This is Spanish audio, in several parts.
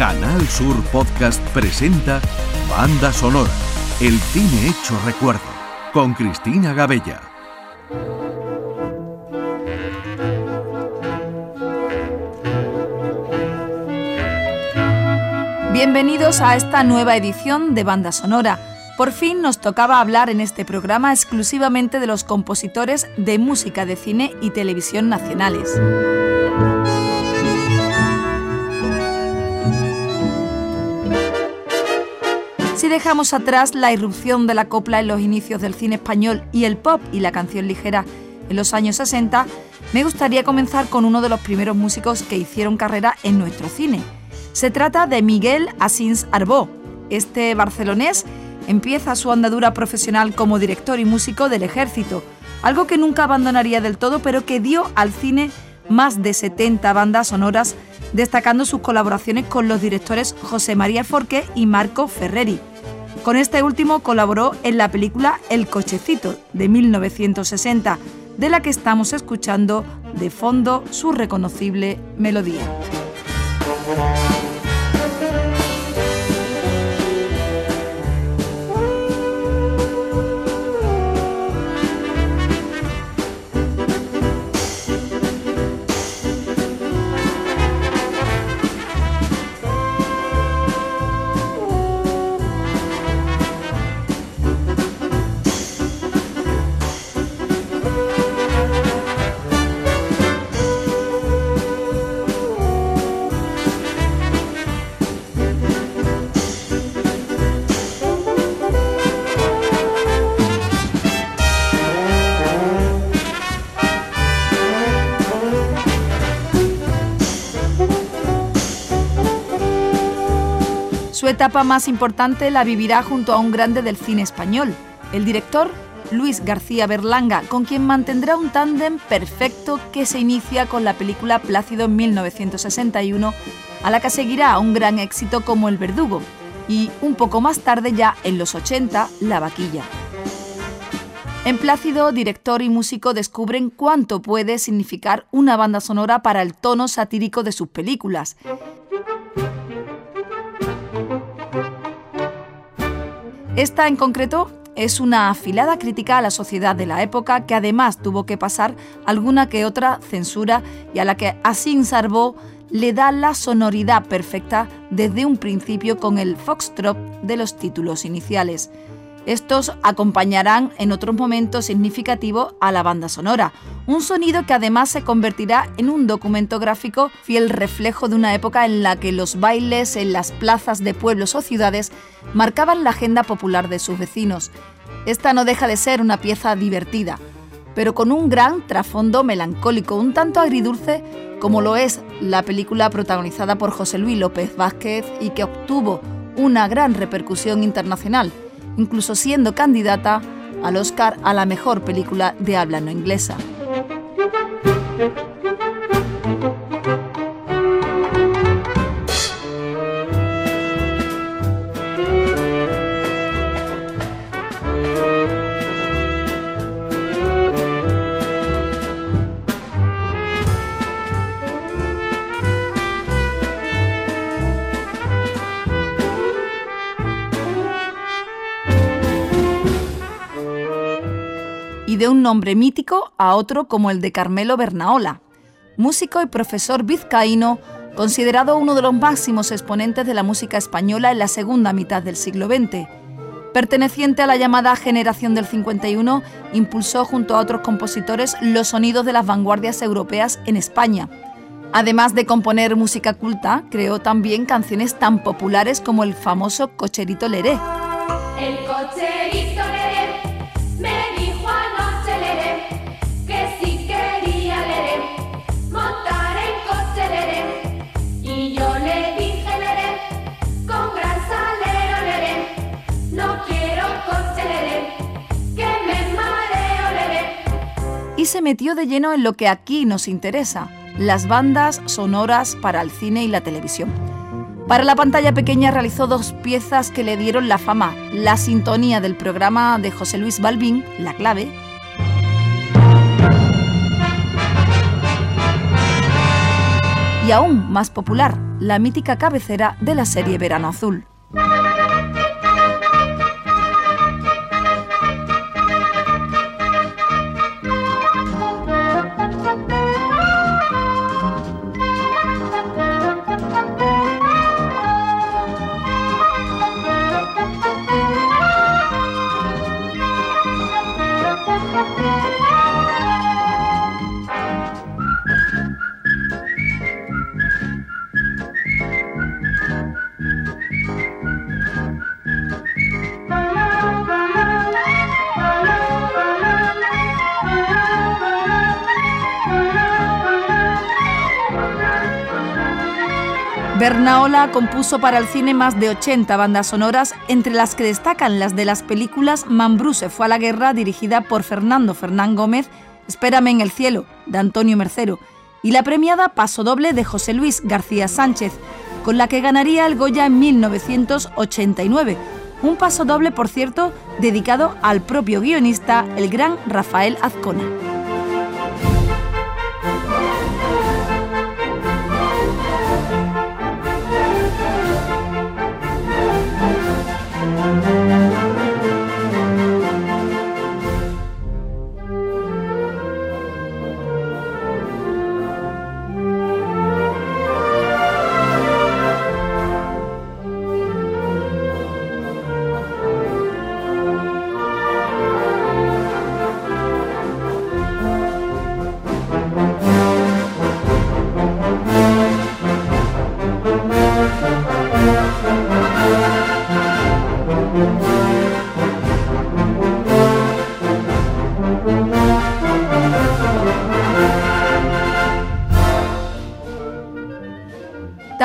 Canal Sur Podcast presenta Banda Sonora, el cine hecho recuerdo, con Cristina Gabella. Bienvenidos a esta nueva edición de Banda Sonora. Por fin nos tocaba hablar en este programa exclusivamente de los compositores de música de cine y televisión nacionales. Dejamos atrás la irrupción de la copla en los inicios del cine español y el pop y la canción ligera en los años 60, me gustaría comenzar con uno de los primeros músicos que hicieron carrera en nuestro cine. Se trata de Miguel Asins Arbó. Este barcelonés empieza su andadura profesional como director y músico del ejército, algo que nunca abandonaría del todo, pero que dio al cine más de 70 bandas sonoras, destacando sus colaboraciones con los directores José María Forqué y Marco Ferreri. Con este último colaboró en la película El Cochecito de 1960, de la que estamos escuchando de fondo su reconocible melodía. Etapa más importante la vivirá junto a un grande del cine español, el director Luis García Berlanga, con quien mantendrá un tándem perfecto que se inicia con la película Plácido en 1961, a la que seguirá un gran éxito como El Verdugo, y un poco más tarde ya en los 80, La Vaquilla. En Plácido, director y músico descubren cuánto puede significar una banda sonora para el tono satírico de sus películas Esta en concreto es una afilada crítica a la sociedad de la época que además tuvo que pasar alguna que otra censura y a la que Asin Sarbo le da la sonoridad perfecta desde un principio con el foxtrot de los títulos iniciales. Estos acompañarán en otros momentos significativos a la banda sonora, un sonido que además se convertirá en un documento gráfico fiel reflejo de una época en la que los bailes en las plazas de pueblos o ciudades marcaban la agenda popular de sus vecinos. Esta no deja de ser una pieza divertida, pero con un gran trasfondo melancólico, un tanto agridulce como lo es la película protagonizada por José Luis López Vázquez y que obtuvo una gran repercusión internacional incluso siendo candidata al Oscar a la mejor película de habla no inglesa. De un nombre mítico a otro como el de Carmelo Bernaola, músico y profesor vizcaíno, considerado uno de los máximos exponentes de la música española en la segunda mitad del siglo XX. Perteneciente a la llamada generación del 51, impulsó junto a otros compositores los sonidos de las vanguardias europeas en España. Además de componer música culta, creó también canciones tan populares como el famoso Cocherito Leré. El se metió de lleno en lo que aquí nos interesa, las bandas sonoras para el cine y la televisión. Para la pantalla pequeña realizó dos piezas que le dieron la fama, la sintonía del programa de José Luis Balbín, La Clave, y aún más popular, la mítica cabecera de la serie Verano Azul. Bernaola compuso para el cine más de 80 bandas sonoras, entre las que destacan las de las películas Mambrú se fue a la guerra, dirigida por Fernando Fernán Gómez, Espérame en el cielo, de Antonio Mercero, y la premiada Paso Doble de José Luis García Sánchez, con la que ganaría el Goya en 1989. Un paso doble, por cierto, dedicado al propio guionista, el gran Rafael Azcona.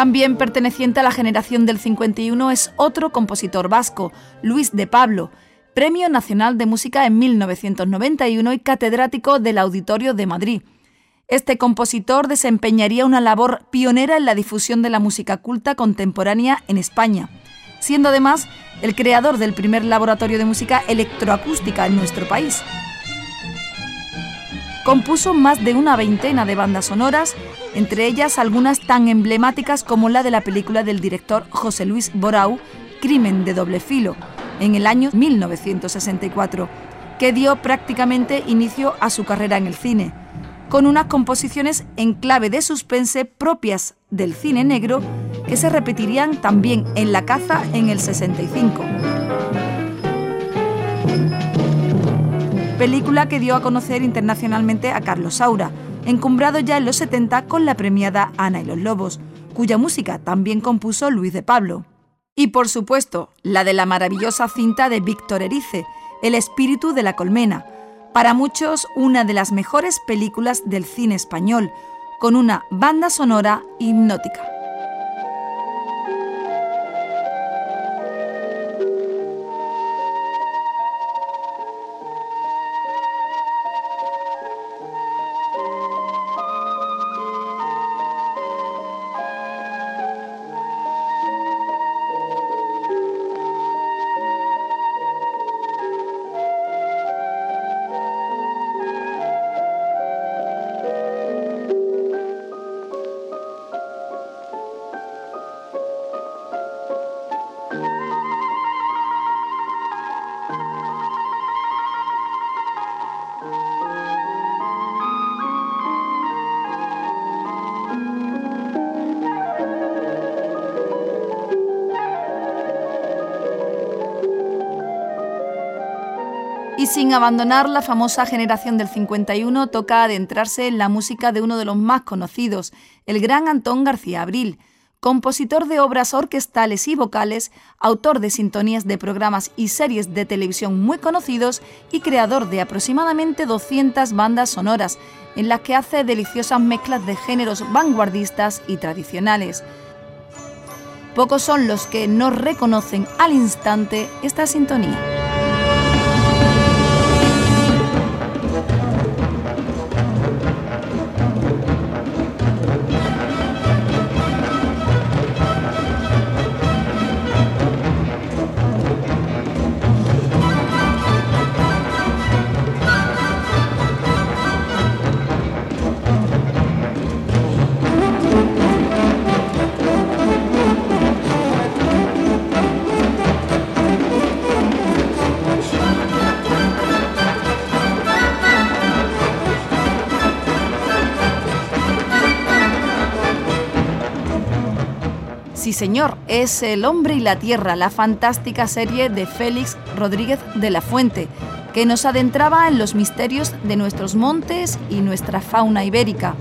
También perteneciente a la generación del 51 es otro compositor vasco, Luis de Pablo, Premio Nacional de Música en 1991 y catedrático del Auditorio de Madrid. Este compositor desempeñaría una labor pionera en la difusión de la música culta contemporánea en España, siendo además el creador del primer laboratorio de música electroacústica en nuestro país. Compuso más de una veintena de bandas sonoras, entre ellas algunas tan emblemáticas como la de la película del director José Luis Borau, Crimen de doble filo, en el año 1964, que dio prácticamente inicio a su carrera en el cine, con unas composiciones en clave de suspense propias del cine negro que se repetirían también en La caza en el 65 película que dio a conocer internacionalmente a Carlos Saura, encumbrado ya en los 70 con la premiada Ana y los Lobos, cuya música también compuso Luis de Pablo. Y por supuesto, la de la maravillosa cinta de Víctor Erice, El espíritu de la colmena, para muchos una de las mejores películas del cine español, con una banda sonora hipnótica. Sin abandonar la famosa generación del 51, toca adentrarse en la música de uno de los más conocidos, el gran Antón García Abril, compositor de obras orquestales y vocales, autor de sintonías de programas y series de televisión muy conocidos y creador de aproximadamente 200 bandas sonoras, en las que hace deliciosas mezclas de géneros vanguardistas y tradicionales. Pocos son los que no reconocen al instante esta sintonía. Sí, señor, es El hombre y la tierra, la fantástica serie de Félix Rodríguez de la Fuente, que nos adentraba en los misterios de nuestros montes y nuestra fauna ibérica.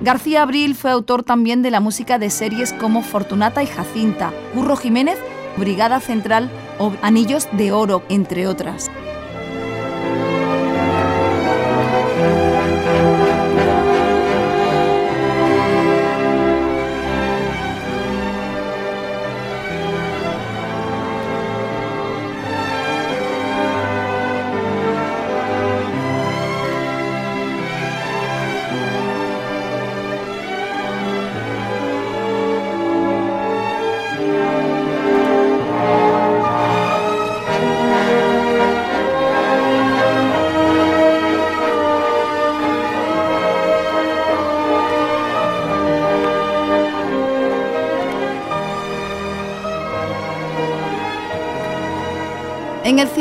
García Abril fue autor también de la música de series como Fortunata y Jacinta, Curro Jiménez, Brigada Central o Anillos de Oro, entre otras.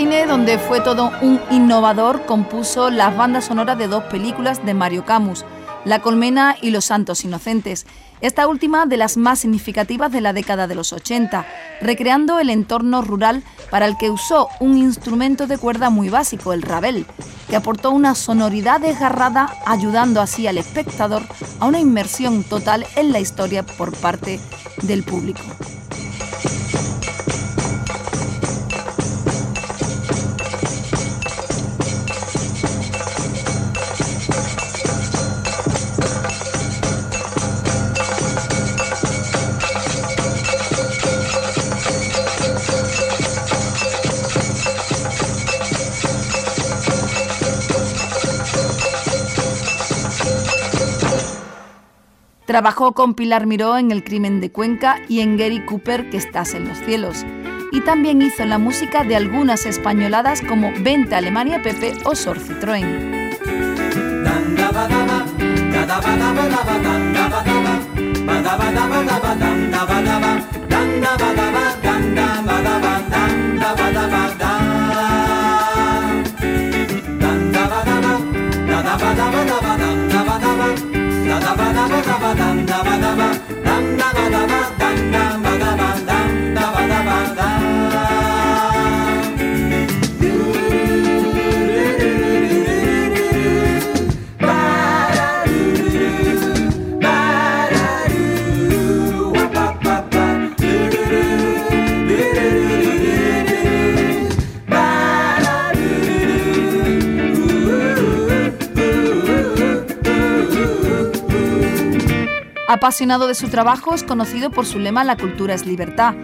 Donde fue todo un innovador, compuso las bandas sonoras de dos películas de Mario Camus, La Colmena y Los Santos Inocentes, esta última de las más significativas de la década de los 80, recreando el entorno rural para el que usó un instrumento de cuerda muy básico, el rabel, que aportó una sonoridad desgarrada, ayudando así al espectador a una inmersión total en la historia por parte del público. Trabajó con Pilar Miró en El crimen de Cuenca y en Gary Cooper, Que estás en los cielos. Y también hizo la música de algunas españoladas como Vente Alemania Pepe o Sor Citroën. Apasionado de su trabajo, es conocido por su lema La cultura es libertad,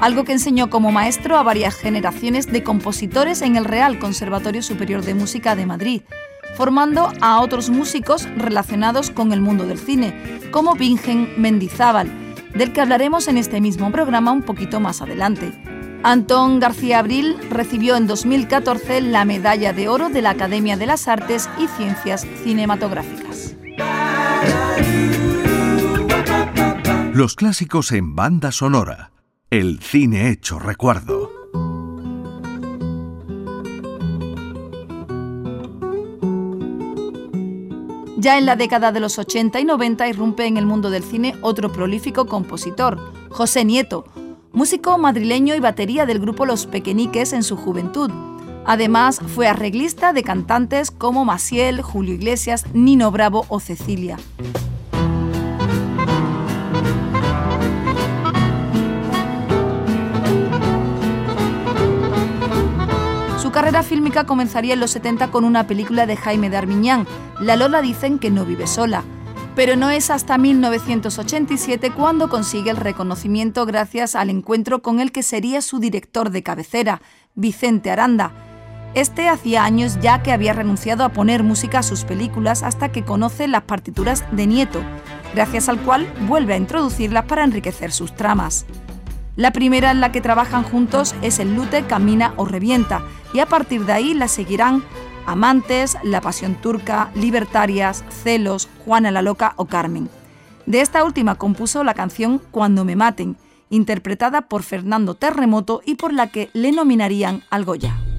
algo que enseñó como maestro a varias generaciones de compositores en el Real Conservatorio Superior de Música de Madrid, formando a otros músicos relacionados con el mundo del cine, como Vingen Mendizábal, del que hablaremos en este mismo programa un poquito más adelante. Antón García Abril recibió en 2014 la Medalla de Oro de la Academia de las Artes y Ciencias Cinematográficas. Los clásicos en banda sonora. El cine hecho recuerdo. Ya en la década de los 80 y 90 irrumpe en el mundo del cine otro prolífico compositor, José Nieto, músico madrileño y batería del grupo Los Pequeñiques en su juventud. Además, fue arreglista de cantantes como Maciel, Julio Iglesias, Nino Bravo o Cecilia. Carrera fílmica comenzaría en los 70 con una película de Jaime de Armiñán, La Lola dicen que no vive sola. Pero no es hasta 1987 cuando consigue el reconocimiento gracias al encuentro con el que sería su director de cabecera, Vicente Aranda. Este hacía años ya que había renunciado a poner música a sus películas hasta que conoce las partituras de Nieto, gracias al cual vuelve a introducirlas para enriquecer sus tramas. La primera en la que trabajan juntos es El Lute, Camina o Revienta, y a partir de ahí la seguirán Amantes, La Pasión Turca, Libertarias, Celos, Juana la Loca o Carmen. De esta última compuso la canción Cuando me maten, interpretada por Fernando Terremoto y por la que le nominarían al Goya.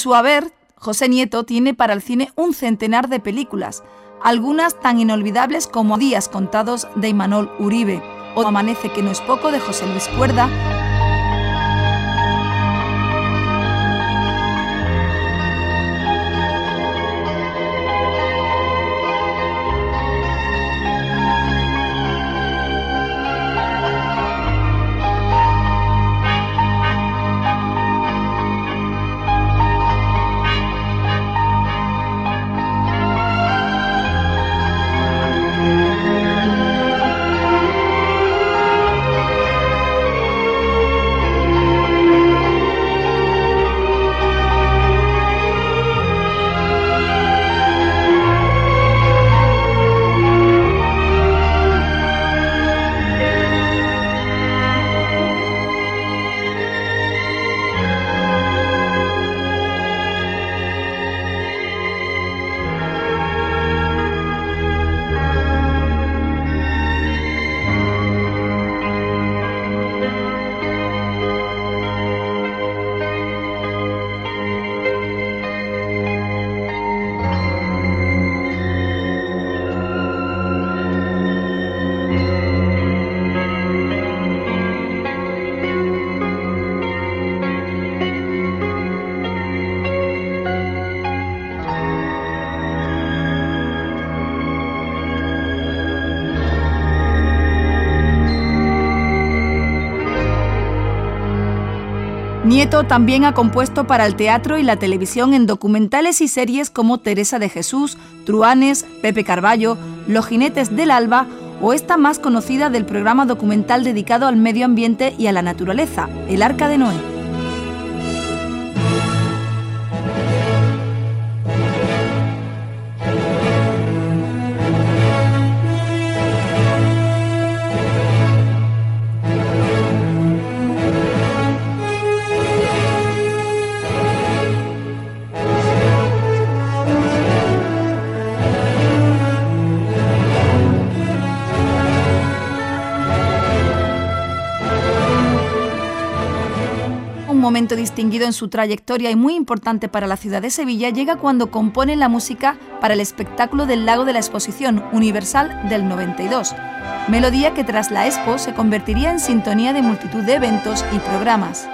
Su haber, José Nieto tiene para el cine un centenar de películas, algunas tan inolvidables como Días contados de Imanol Uribe o Amanece que no es poco de José Luis Cuerda También ha compuesto para el teatro y la televisión en documentales y series como Teresa de Jesús, Truanes, Pepe Carballo, Los jinetes del alba o esta más conocida del programa documental dedicado al medio ambiente y a la naturaleza, El Arca de Noé. Momento distinguido en su trayectoria y muy importante para la ciudad de Sevilla llega cuando compone la música para el espectáculo del Lago de la Exposición Universal del 92, melodía que tras la Expo se convertiría en sintonía de multitud de eventos y programas.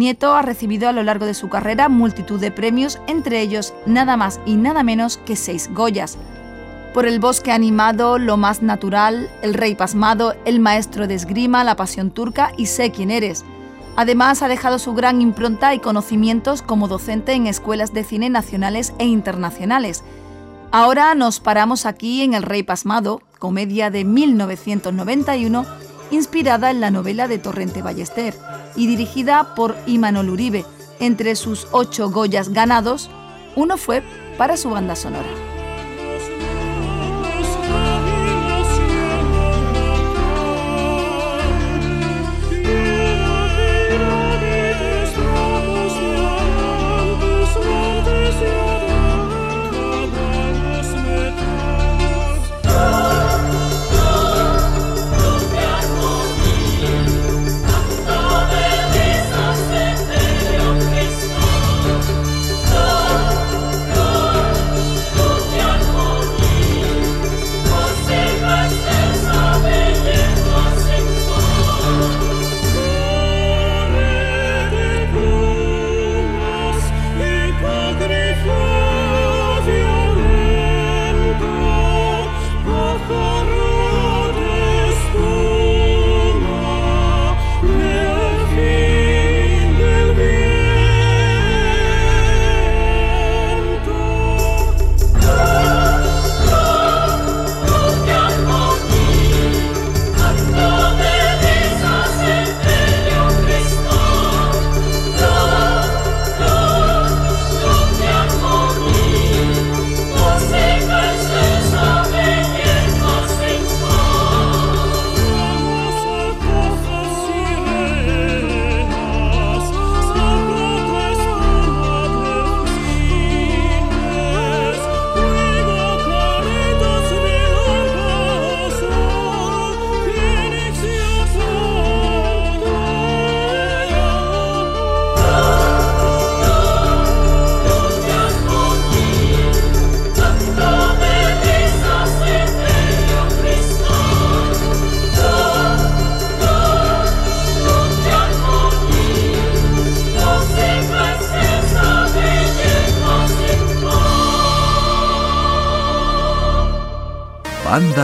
Nieto ha recibido a lo largo de su carrera multitud de premios, entre ellos nada más y nada menos que seis Goyas. Por el bosque animado, lo más natural, el rey pasmado, el maestro de esgrima, la pasión turca y sé quién eres. Además, ha dejado su gran impronta y conocimientos como docente en escuelas de cine nacionales e internacionales. Ahora nos paramos aquí en El Rey Pasmado, comedia de 1991 inspirada en la novela de Torrente Ballester y dirigida por Imanol Uribe. Entre sus ocho Goyas ganados, uno fue para su banda sonora.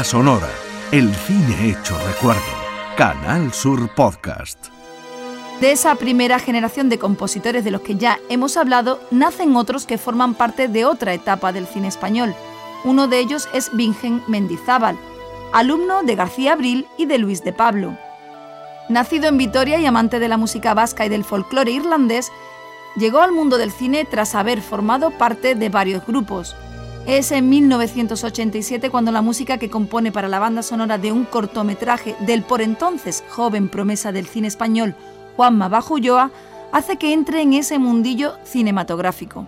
Sonora, el cine hecho recuerdo. Canal Sur Podcast. De esa primera generación de compositores de los que ya hemos hablado, nacen otros que forman parte de otra etapa del cine español. Uno de ellos es Vingen Mendizábal, alumno de García Abril y de Luis de Pablo. Nacido en Vitoria y amante de la música vasca y del folclore irlandés, llegó al mundo del cine tras haber formado parte de varios grupos. Es en 1987 cuando la música que compone para la banda sonora de un cortometraje del por entonces joven promesa del cine español, Juanma Bajulloa, hace que entre en ese mundillo cinematográfico.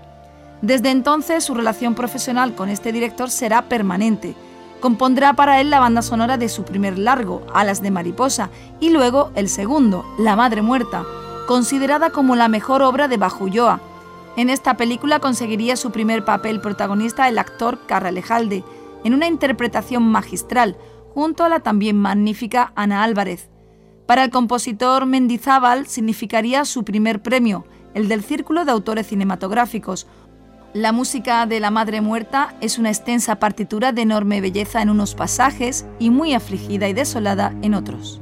Desde entonces su relación profesional con este director será permanente. Compondrá para él la banda sonora de su primer largo, Alas de Mariposa, y luego el segundo, La Madre Muerta, considerada como la mejor obra de Bajulloa, en esta película conseguiría su primer papel protagonista el actor Carralejalde, en una interpretación magistral, junto a la también magnífica Ana Álvarez. Para el compositor Mendizábal significaría su primer premio, el del Círculo de Autores Cinematográficos. La música de La Madre Muerta es una extensa partitura de enorme belleza en unos pasajes y muy afligida y desolada en otros.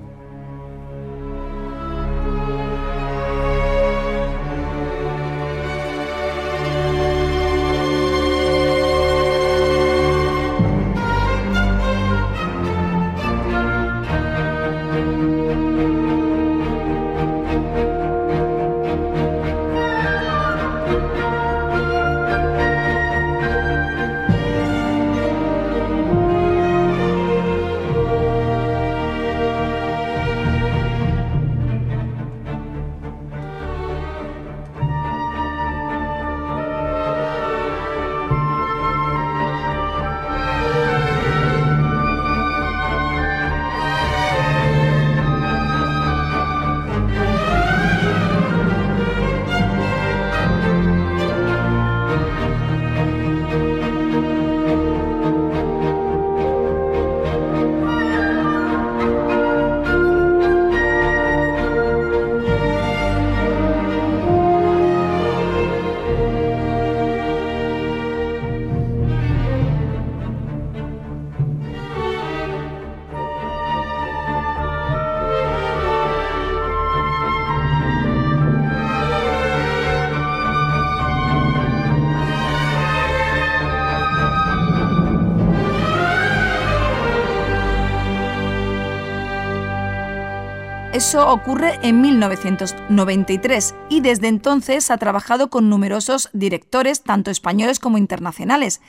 Eso ocurre en 1993 y desde entonces ha trabajado con numerosos directores, tanto españoles como internacionales.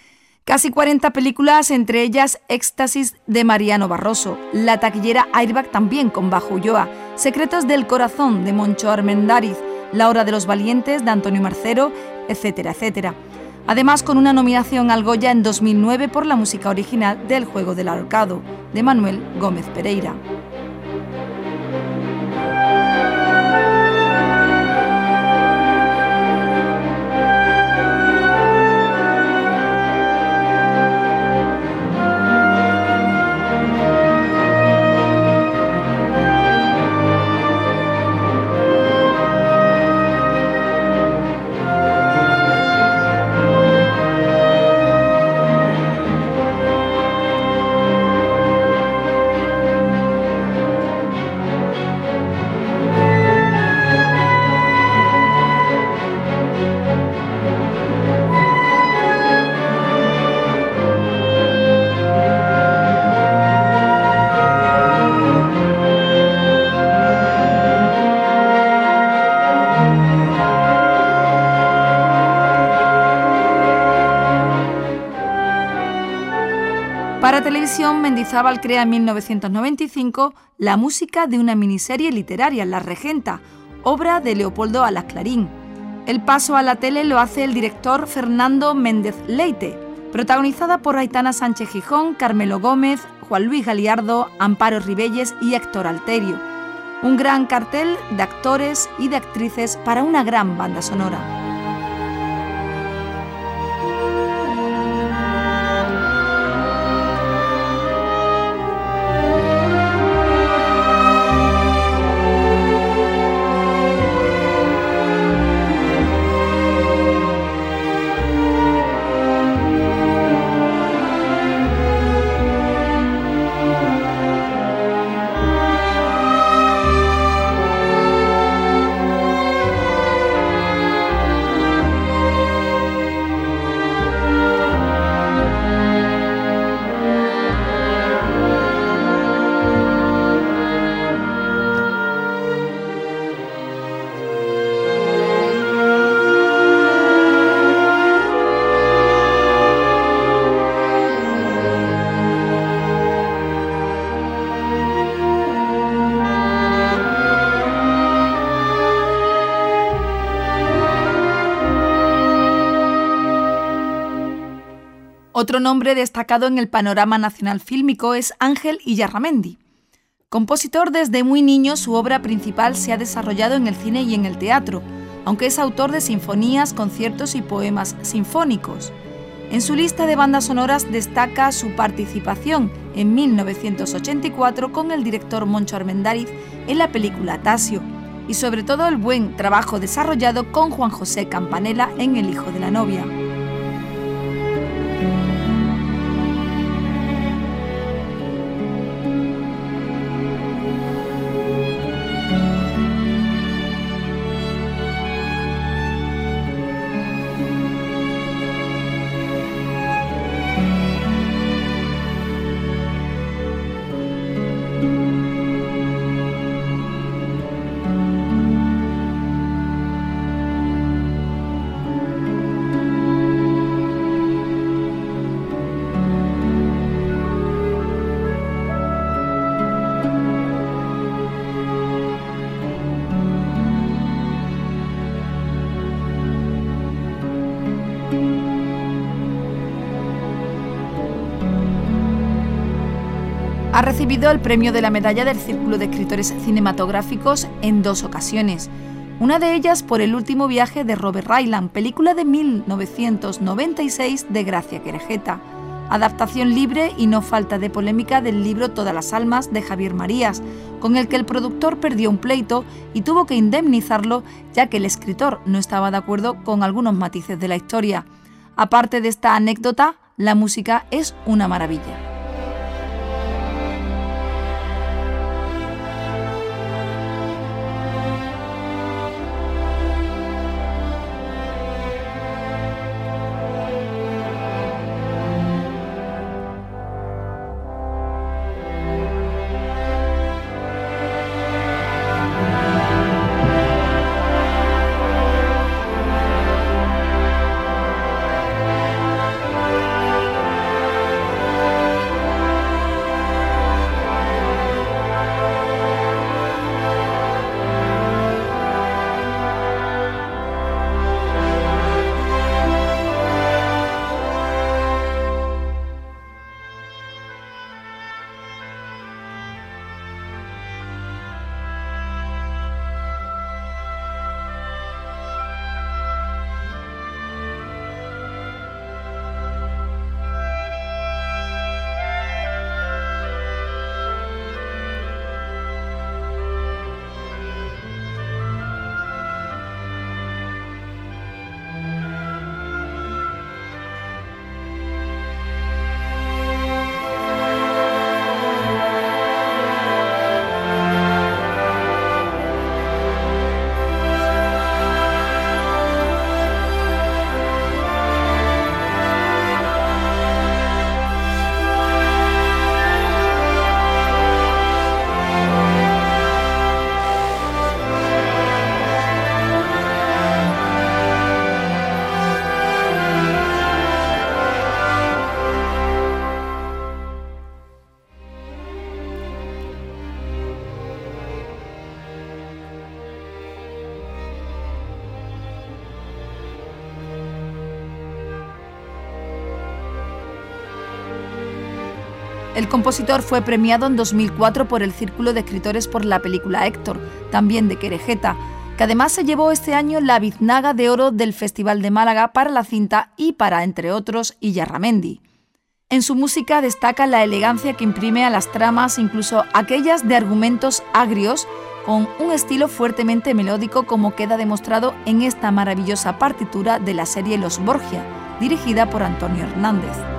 Casi 40 películas, entre ellas Éxtasis de Mariano Barroso, La taquillera Airbag también con Bajo Ulloa, Secretos del Corazón de Moncho Armendáriz, La Hora de los Valientes de Antonio Marcero, etcétera, etcétera. Además, con una nominación al Goya en 2009 por la música original del Juego del Arcado, de Manuel Gómez Pereira. Televisión, Mendizábal crea en 1995 la música de una miniserie literaria, La Regenta, obra de Leopoldo Alasclarín. El paso a la tele lo hace el director Fernando Méndez Leite, protagonizada por Aitana Sánchez Gijón, Carmelo Gómez, Juan Luis Galiardo, Amparo Ribelles y Héctor Alterio. Un gran cartel de actores y de actrices para una gran banda sonora. Otro nombre destacado en el panorama nacional fílmico es Ángel Illarramendi. Compositor desde muy niño, su obra principal se ha desarrollado en el cine y en el teatro, aunque es autor de sinfonías, conciertos y poemas sinfónicos. En su lista de bandas sonoras destaca su participación en 1984 con el director Moncho Armendáriz en la película Tasio, y sobre todo el buen trabajo desarrollado con Juan José Campanella en El hijo de la novia. Recibido el premio de la Medalla del Círculo de Escritores Cinematográficos en dos ocasiones, una de ellas por el último viaje de Robert Ryland, película de 1996 de Gracia Querejeta, adaptación libre y no falta de polémica del libro Todas las Almas de Javier Marías, con el que el productor perdió un pleito y tuvo que indemnizarlo ya que el escritor no estaba de acuerdo con algunos matices de la historia. Aparte de esta anécdota, la música es una maravilla. El compositor fue premiado en 2004 por el Círculo de Escritores por la película Héctor, también de Querejeta, que además se llevó este año la biznaga de oro del Festival de Málaga para la cinta y para, entre otros, Iyarramendi. En su música destaca la elegancia que imprime a las tramas, incluso aquellas de argumentos agrios, con un estilo fuertemente melódico como queda demostrado en esta maravillosa partitura de la serie Los Borgia, dirigida por Antonio Hernández.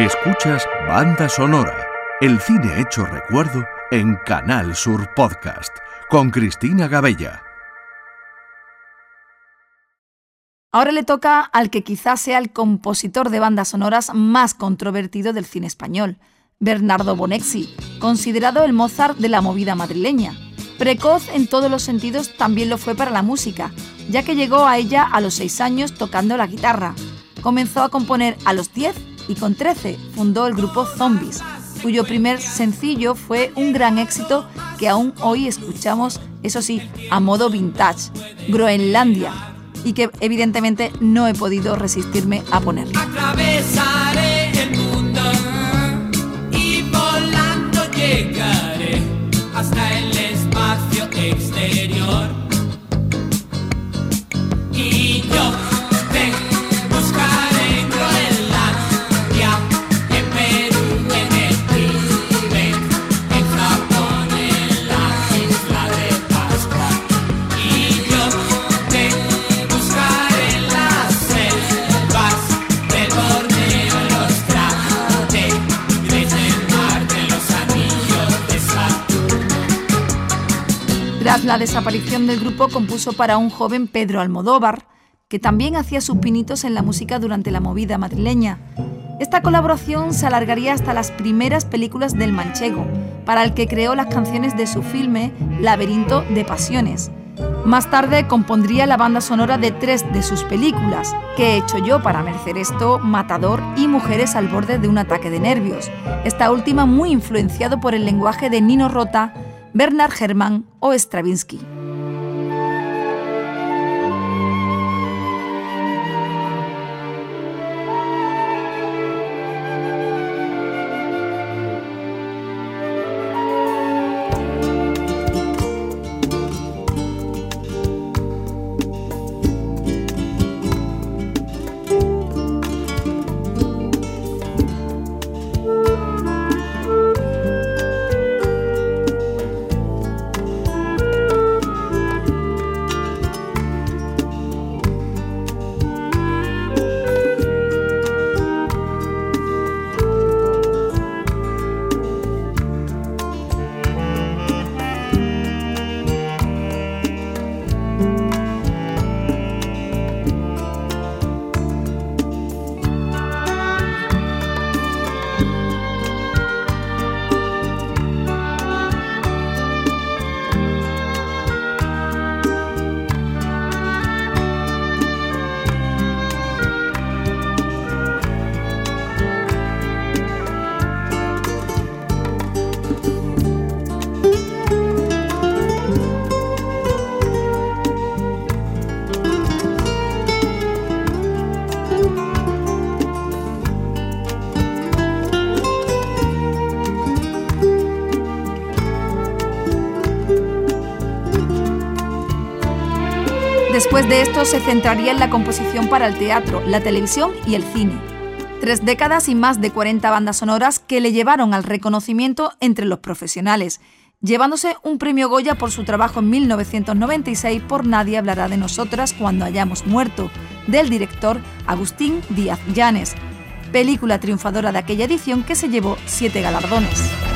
Escuchas Banda Sonora, el cine hecho recuerdo en Canal Sur Podcast, con Cristina Gabella. Ahora le toca al que quizás sea el compositor de bandas sonoras más controvertido del cine español, Bernardo Bonexi, considerado el Mozart de la movida madrileña. Precoz en todos los sentidos también lo fue para la música, ya que llegó a ella a los 6 años tocando la guitarra. Comenzó a componer a los 10 y con 13 fundó el grupo Zombies, cuyo primer sencillo fue un gran éxito que aún hoy escuchamos, eso sí, a modo vintage, Groenlandia, y que evidentemente no he podido resistirme a poner. Atravesaré el mundo y volando llegaré hasta el espacio exterior. La desaparición del grupo compuso para un joven Pedro Almodóvar, que también hacía sus pinitos en la música durante la movida madrileña. Esta colaboración se alargaría hasta las primeras películas del Manchego, para el que creó las canciones de su filme Laberinto de Pasiones. Más tarde compondría la banda sonora de tres de sus películas, que he hecho yo para merecer esto, Matador y Mujeres al borde de un ataque de nervios, esta última muy influenciado por el lenguaje de Nino Rota, Bernard Herrmann o Stravinsky. Después de esto se centraría en la composición para el teatro, la televisión y el cine. Tres décadas y más de 40 bandas sonoras que le llevaron al reconocimiento entre los profesionales, llevándose un premio Goya por su trabajo en 1996 por Nadie hablará de nosotras cuando hayamos muerto, del director Agustín Díaz Llanes, película triunfadora de aquella edición que se llevó siete galardones.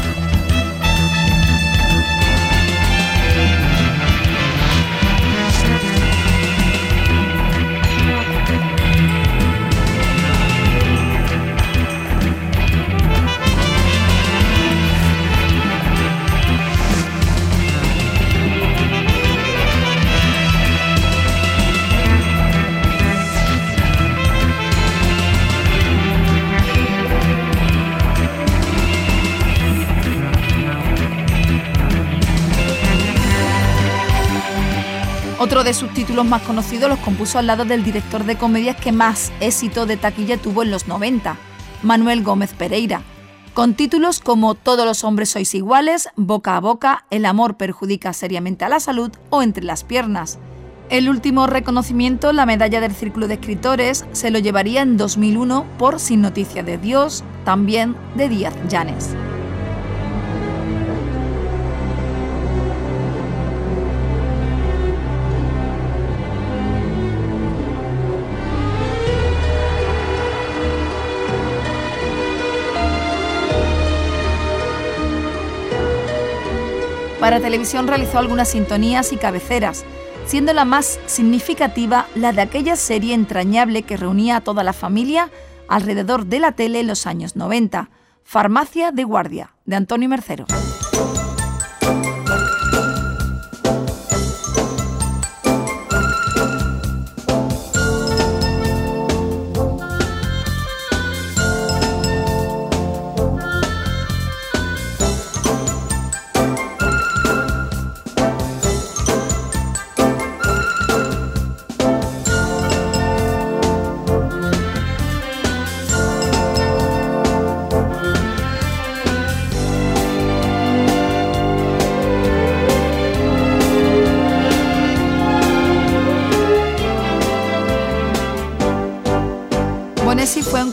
Otro de sus títulos más conocidos los compuso al lado del director de comedias que más éxito de taquilla tuvo en los 90, Manuel Gómez Pereira, con títulos como Todos los hombres sois iguales, Boca a boca, El amor perjudica seriamente a la salud o Entre las piernas. El último reconocimiento, la medalla del Círculo de Escritores, se lo llevaría en 2001 por Sin Noticia de Dios, también de Díaz Llanes. Para televisión realizó algunas sintonías y cabeceras, siendo la más significativa la de aquella serie entrañable que reunía a toda la familia alrededor de la tele en los años 90, Farmacia de Guardia, de Antonio Mercero.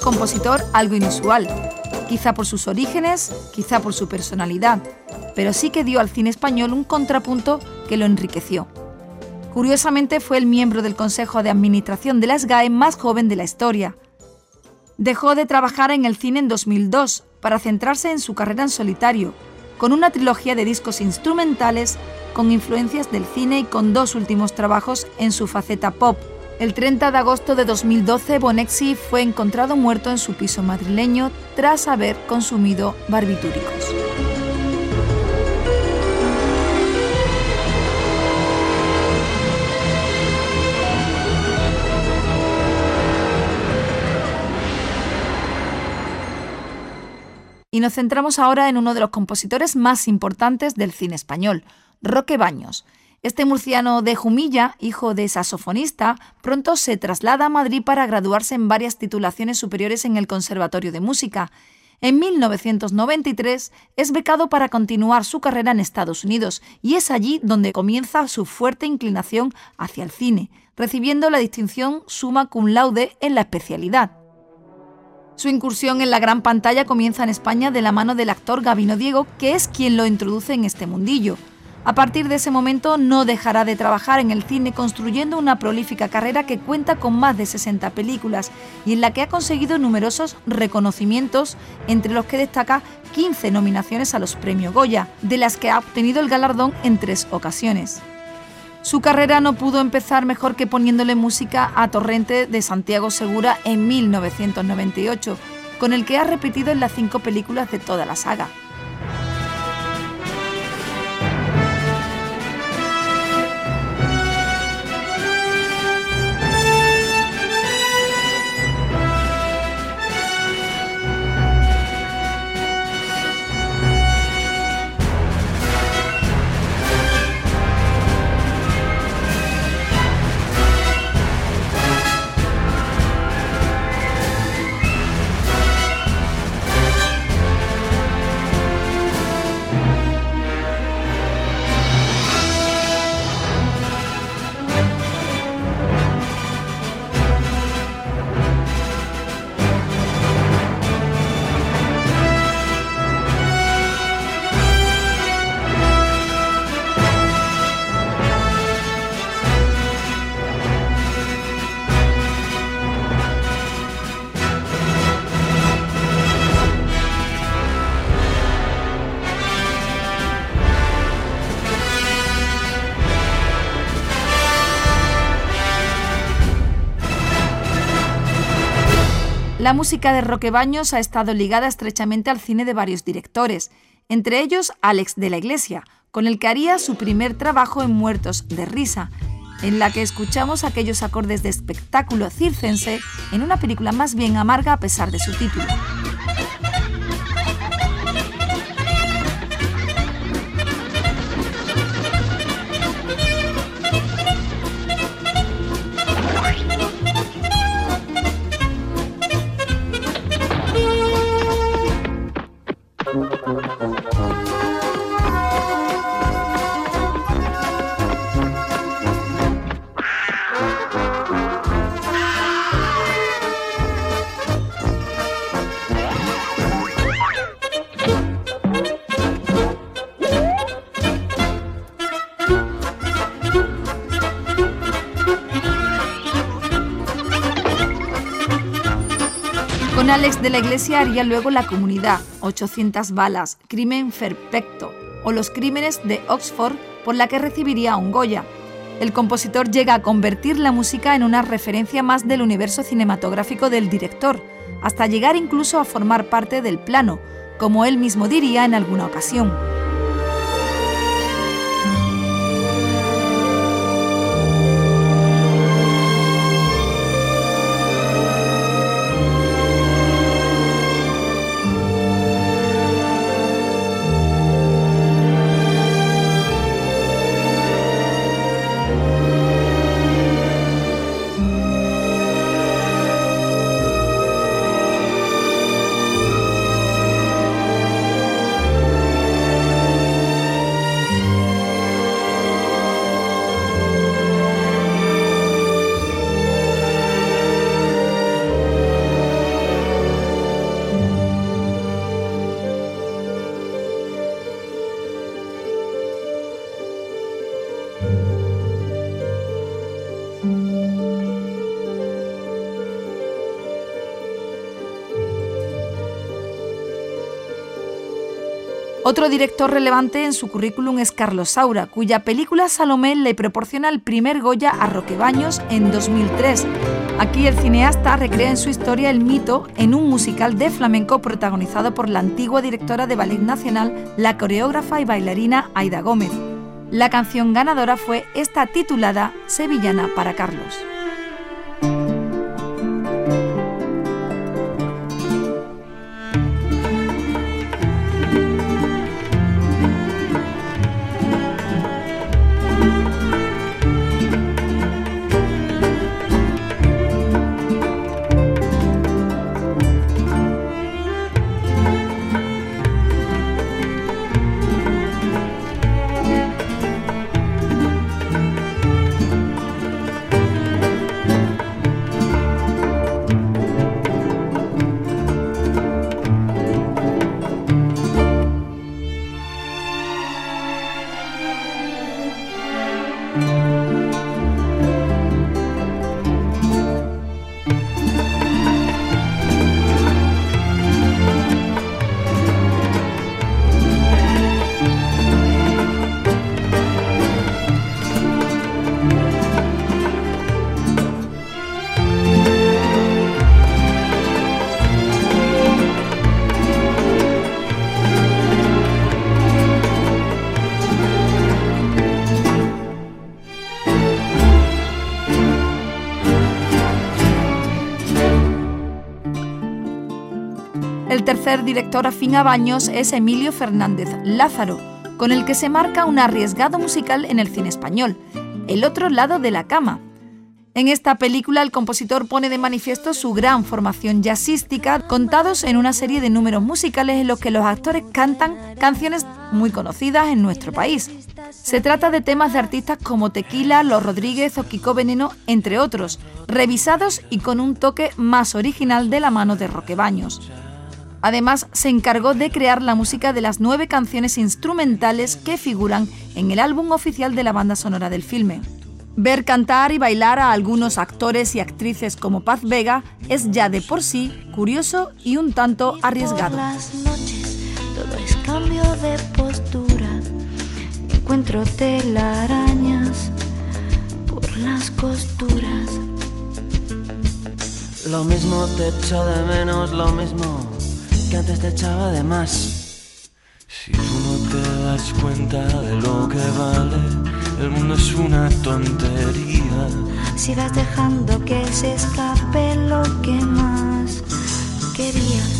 Compositor algo inusual, quizá por sus orígenes, quizá por su personalidad, pero sí que dio al cine español un contrapunto que lo enriqueció. Curiosamente fue el miembro del Consejo de Administración de la SGAE más joven de la historia. Dejó de trabajar en el cine en 2002 para centrarse en su carrera en solitario, con una trilogía de discos instrumentales con influencias del cine y con dos últimos trabajos en su faceta pop, el 30 de agosto de 2012, Bonexi fue encontrado muerto en su piso madrileño tras haber consumido barbitúricos. Y nos centramos ahora en uno de los compositores más importantes del cine español, Roque Baños. Este murciano de Jumilla, hijo de saxofonista, pronto se traslada a Madrid para graduarse en varias titulaciones superiores en el Conservatorio de Música. En 1993 es becado para continuar su carrera en Estados Unidos y es allí donde comienza su fuerte inclinación hacia el cine, recibiendo la distinción summa cum laude en la especialidad. Su incursión en la gran pantalla comienza en España de la mano del actor Gabino Diego, que es quien lo introduce en este mundillo. A partir de ese momento no dejará de trabajar en el cine construyendo una prolífica carrera que cuenta con más de 60 películas y en la que ha conseguido numerosos reconocimientos, entre los que destaca 15 nominaciones a los premios Goya, de las que ha obtenido el galardón en tres ocasiones. Su carrera no pudo empezar mejor que poniéndole música a Torrente de Santiago Segura en 1998, con el que ha repetido en las cinco películas de toda la saga. La música de Roque Baños ha estado ligada estrechamente al cine de varios directores, entre ellos Alex de la Iglesia, con el que haría su primer trabajo en Muertos de Risa, en la que escuchamos aquellos acordes de espectáculo circense en una película más bien amarga a pesar de su título. Con Alex de la Iglesia haría luego La Comunidad, 800 balas, Crimen Perfecto o Los Crímenes de Oxford, por la que recibiría un Goya. El compositor llega a convertir la música en una referencia más del universo cinematográfico del director, hasta llegar incluso a formar parte del plano, como él mismo diría en alguna ocasión. Otro director relevante en su currículum es Carlos Saura, cuya película Salomé le proporciona el primer Goya a Roquebaños en 2003. Aquí el cineasta recrea en su historia el mito en un musical de flamenco protagonizado por la antigua directora de Ballet Nacional, la coreógrafa y bailarina Aida Gómez. La canción ganadora fue esta titulada Sevillana para Carlos. Tercer director afín a Baños es Emilio Fernández Lázaro, con el que se marca un arriesgado musical en el cine español, El otro lado de la cama. En esta película el compositor pone de manifiesto su gran formación jazzística, contados en una serie de números musicales en los que los actores cantan canciones muy conocidas en nuestro país. Se trata de temas de artistas como Tequila, Los Rodríguez o Kiko Veneno, entre otros, revisados y con un toque más original de la mano de Roquebaños. Además, se encargó de crear la música de las nueve canciones instrumentales que figuran en el álbum oficial de la banda sonora del filme. Ver cantar y bailar a algunos actores y actrices como Paz Vega es ya de por sí curioso y un tanto arriesgado. Por las noches todo es cambio de postura. Encuentro telarañas por las costuras. Lo mismo te echo de menos, lo mismo que antes te echaba de más. Si tú no te das cuenta de lo que vale, el mundo es una tontería. Si vas dejando que se escape lo que más querías.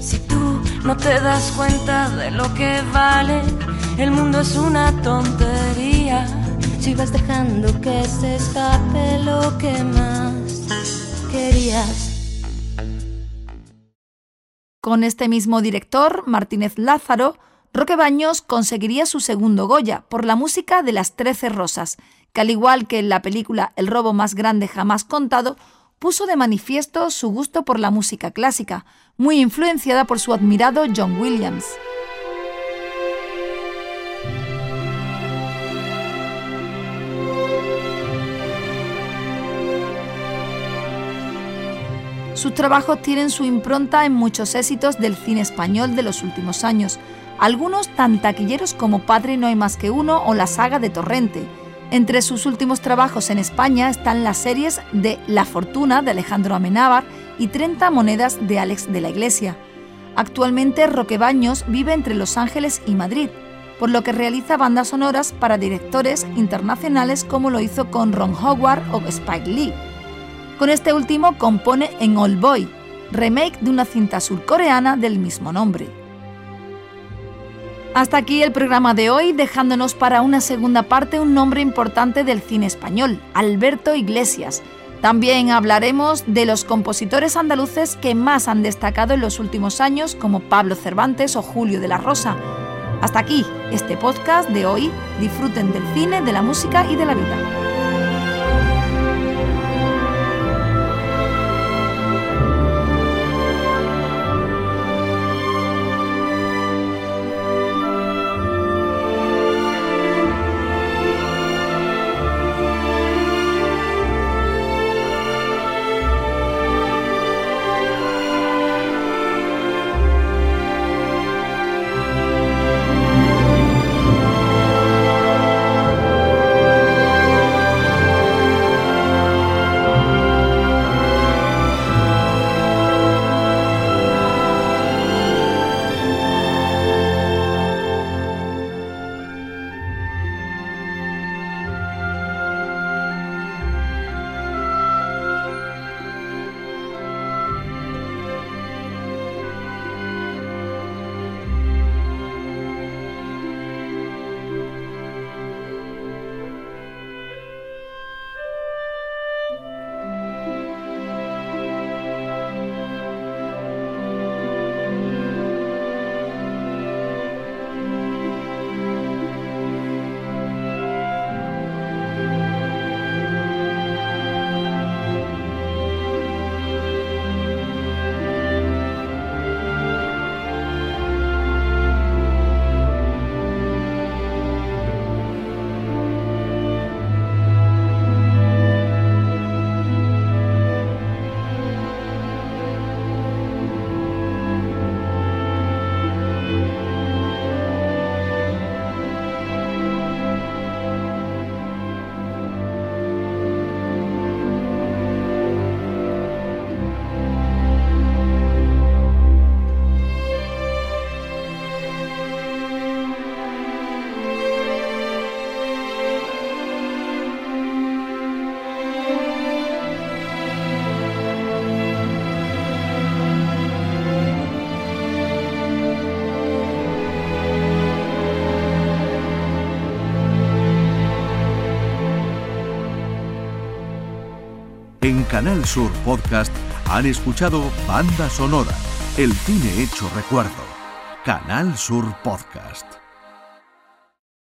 Si tú no te das cuenta de lo que vale, el mundo es una tontería. Si vas dejando que se escape lo que más querías. Con este mismo director, Martínez Lázaro, Roque Baños conseguiría su segundo Goya por la música de Las Trece Rosas, que al igual que en la película El robo más grande jamás contado, puso de manifiesto su gusto por la música clásica, muy influenciada por su admirado John Williams. Sus trabajos tienen su impronta en muchos éxitos del cine español de los últimos años, algunos tan taquilleros como Padre no hay más que uno o la saga de Torrente. Entre sus últimos trabajos en España están las series de La Fortuna de Alejandro Amenábar y 30 monedas de Alex de la Iglesia. Actualmente Roque Baños vive entre Los Ángeles y Madrid, por lo que realiza bandas sonoras para directores internacionales como lo hizo con Ron Howard o Spike Lee. Con este último compone en All Boy, remake de una cinta surcoreana del mismo nombre. Hasta aquí el programa de hoy, dejándonos para una segunda parte un nombre importante del cine español, Alberto Iglesias. También hablaremos de los compositores andaluces que más han destacado en los últimos años, como Pablo Cervantes o Julio de la Rosa. Hasta aquí este podcast de hoy. Disfruten del cine, de la música y de la vida. Canal Sur Podcast han escuchado Banda Sonora, el cine hecho recuerdo. Canal Sur Podcast.